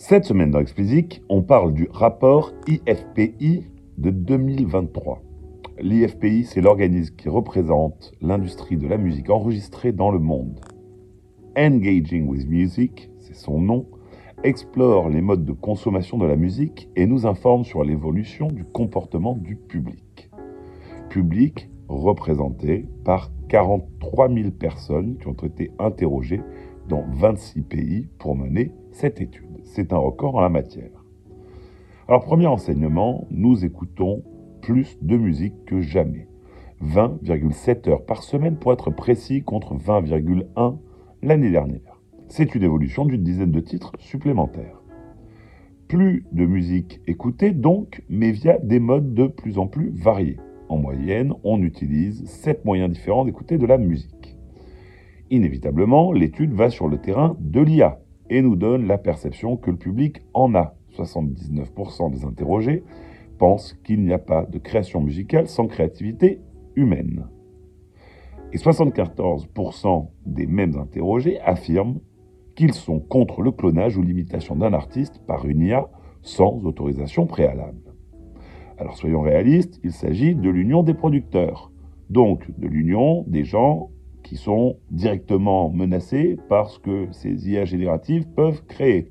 Cette semaine dans Explicit, on parle du rapport IFPI de 2023. L'IFPI, c'est l'organisme qui représente l'industrie de la musique enregistrée dans le monde. Engaging with Music, c'est son nom, explore les modes de consommation de la musique et nous informe sur l'évolution du comportement du public. Public représenté par 43 000 personnes qui ont été interrogées dans 26 pays pour mener cette étude. C'est un record en la matière. Alors, premier enseignement, nous écoutons plus de musique que jamais. 20,7 heures par semaine pour être précis contre 20,1 l'année dernière. C'est une évolution d'une dizaine de titres supplémentaires. Plus de musique écoutée donc, mais via des modes de plus en plus variés. En moyenne, on utilise 7 moyens différents d'écouter de la musique. Inévitablement, l'étude va sur le terrain de l'IA, et nous donne la perception que le public en a. 79% des interrogés pensent qu'il n'y a pas de création musicale sans créativité humaine. Et 74% des mêmes interrogés affirment qu'ils sont contre le clonage ou l'imitation d'un artiste par une IA sans autorisation préalable. Alors soyons réalistes, il s'agit de l'union des producteurs, donc de l'union des gens qui sont directement menacés parce que ces IA génératives peuvent créer.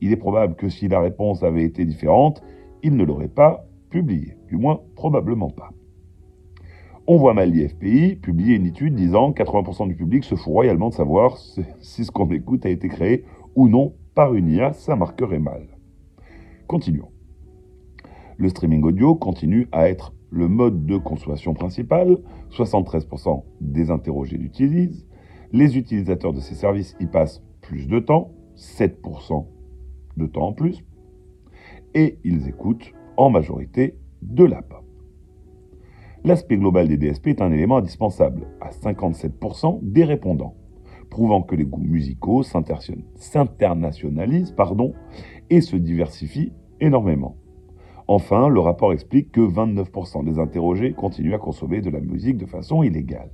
Il est probable que si la réponse avait été différente, ils ne l'auraient pas publié, du moins probablement pas. On voit mal l'IFPI publier une étude disant 80% du public se fout royalement de savoir si ce qu'on écoute a été créé ou non par une IA, ça marquerait mal. Continuons. Le streaming audio continue à être le mode de consommation principal, 73% des interrogés l'utilisent, les utilisateurs de ces services y passent plus de temps, 7% de temps en plus, et ils écoutent en majorité de la pop. L'aspect global des DSP est un élément indispensable à 57% des répondants, prouvant que les goûts musicaux s'internationalisent et se diversifient énormément. Enfin, le rapport explique que 29% des interrogés continuent à consommer de la musique de façon illégale.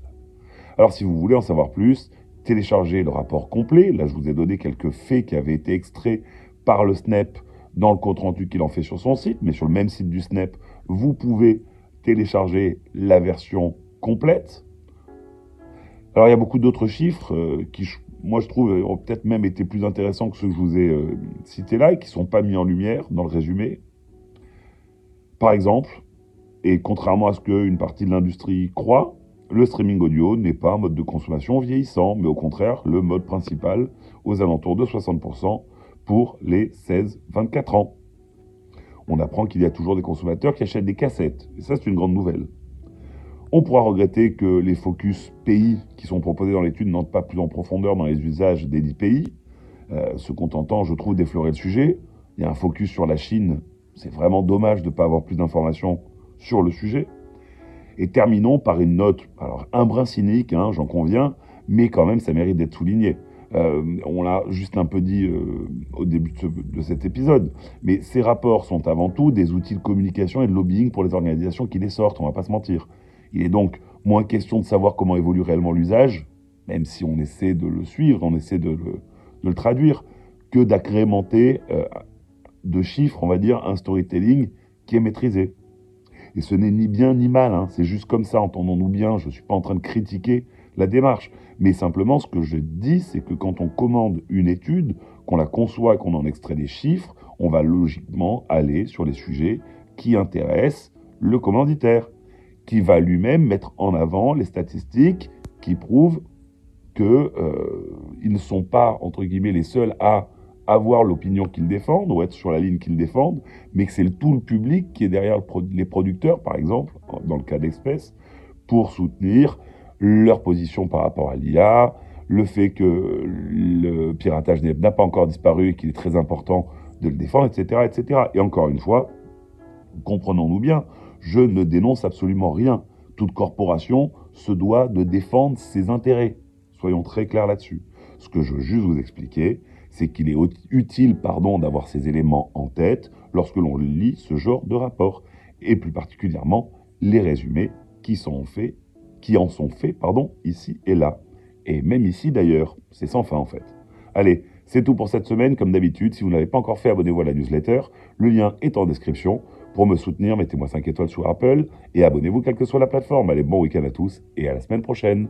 Alors si vous voulez en savoir plus, téléchargez le rapport complet. Là, je vous ai donné quelques faits qui avaient été extraits par le SNEP dans le compte rendu qu'il en fait sur son site, mais sur le même site du SNEP, vous pouvez télécharger la version complète. Alors il y a beaucoup d'autres chiffres euh, qui, moi je trouve, ont peut-être même été plus intéressants que ceux que je vous ai euh, cités là et qui ne sont pas mis en lumière dans le résumé. Par exemple, et contrairement à ce qu'une partie de l'industrie croit, le streaming audio n'est pas un mode de consommation vieillissant, mais au contraire le mode principal aux alentours de 60% pour les 16-24 ans. On apprend qu'il y a toujours des consommateurs qui achètent des cassettes, et ça c'est une grande nouvelle. On pourra regretter que les focus pays qui sont proposés dans l'étude n'entrent pas plus en profondeur dans les usages des 10 pays, euh, se contentant, je trouve, d'effleurer le sujet. Il y a un focus sur la Chine c'est vraiment dommage de ne pas avoir plus d'informations sur le sujet. Et terminons par une note, alors un brin cynique, hein, j'en conviens, mais quand même ça mérite d'être souligné. Euh, on l'a juste un peu dit euh, au début de, cet épisode, mais ces rapports sont avant tout des outils de communication et de lobbying pour les organisations qui les sortent, on va pas se mentir. Il est donc moins question de savoir comment évolue réellement l'usage, même si on essaie de le suivre, on essaie de le, traduire, que d'agrémenter euh, de chiffres, on va dire, un storytelling qui est maîtrisé. Et ce n'est ni bien ni mal, hein. c'est juste comme ça, entendons-nous bien, je ne suis pas en train de critiquer la démarche, mais simplement ce que je dis, c'est que quand on commande une étude, qu'on la conçoit qu'on en extrait des chiffres, on va logiquement aller sur les sujets qui intéressent le commanditaire, qui va lui-même mettre en avant les statistiques qui prouvent qu'ils euh, ne sont pas, entre guillemets, les seuls à avoir l'opinion qu'ils défendent ou être sur la ligne qu'ils défendent, mais que c'est tout le public qui est derrière les producteurs, par exemple, dans le cas d'espèces, pour soutenir leur position par rapport à l'IA, le fait que le piratage n'a pas encore disparu et qu'il est très important de le défendre, etc., etc. Et encore une fois, comprenons-nous bien, je ne dénonce absolument rien. Toute corporation se doit de défendre ses intérêts. Soyons très clairs là-dessus. Ce que je veux juste vous expliquer, c'est qu'il est utile pardon, d'avoir ces éléments en tête lorsque l'on lit ce genre de rapport, et plus particulièrement les résumés qui, sont faits, qui en sont faits pardon, ici et là. Et même ici d'ailleurs, c'est sans fin en fait. Allez, C'est tout pour cette semaine, comme d'habitude. Si vous n'avez pas encore fait, abonnez-vous à la newsletter. Le lien est en description. Pour me soutenir, mettez-moi 5 étoiles sur Apple et abonnez-vous quelle que soit la plateforme. Allez, bon week-end à tous et à la semaine prochaine.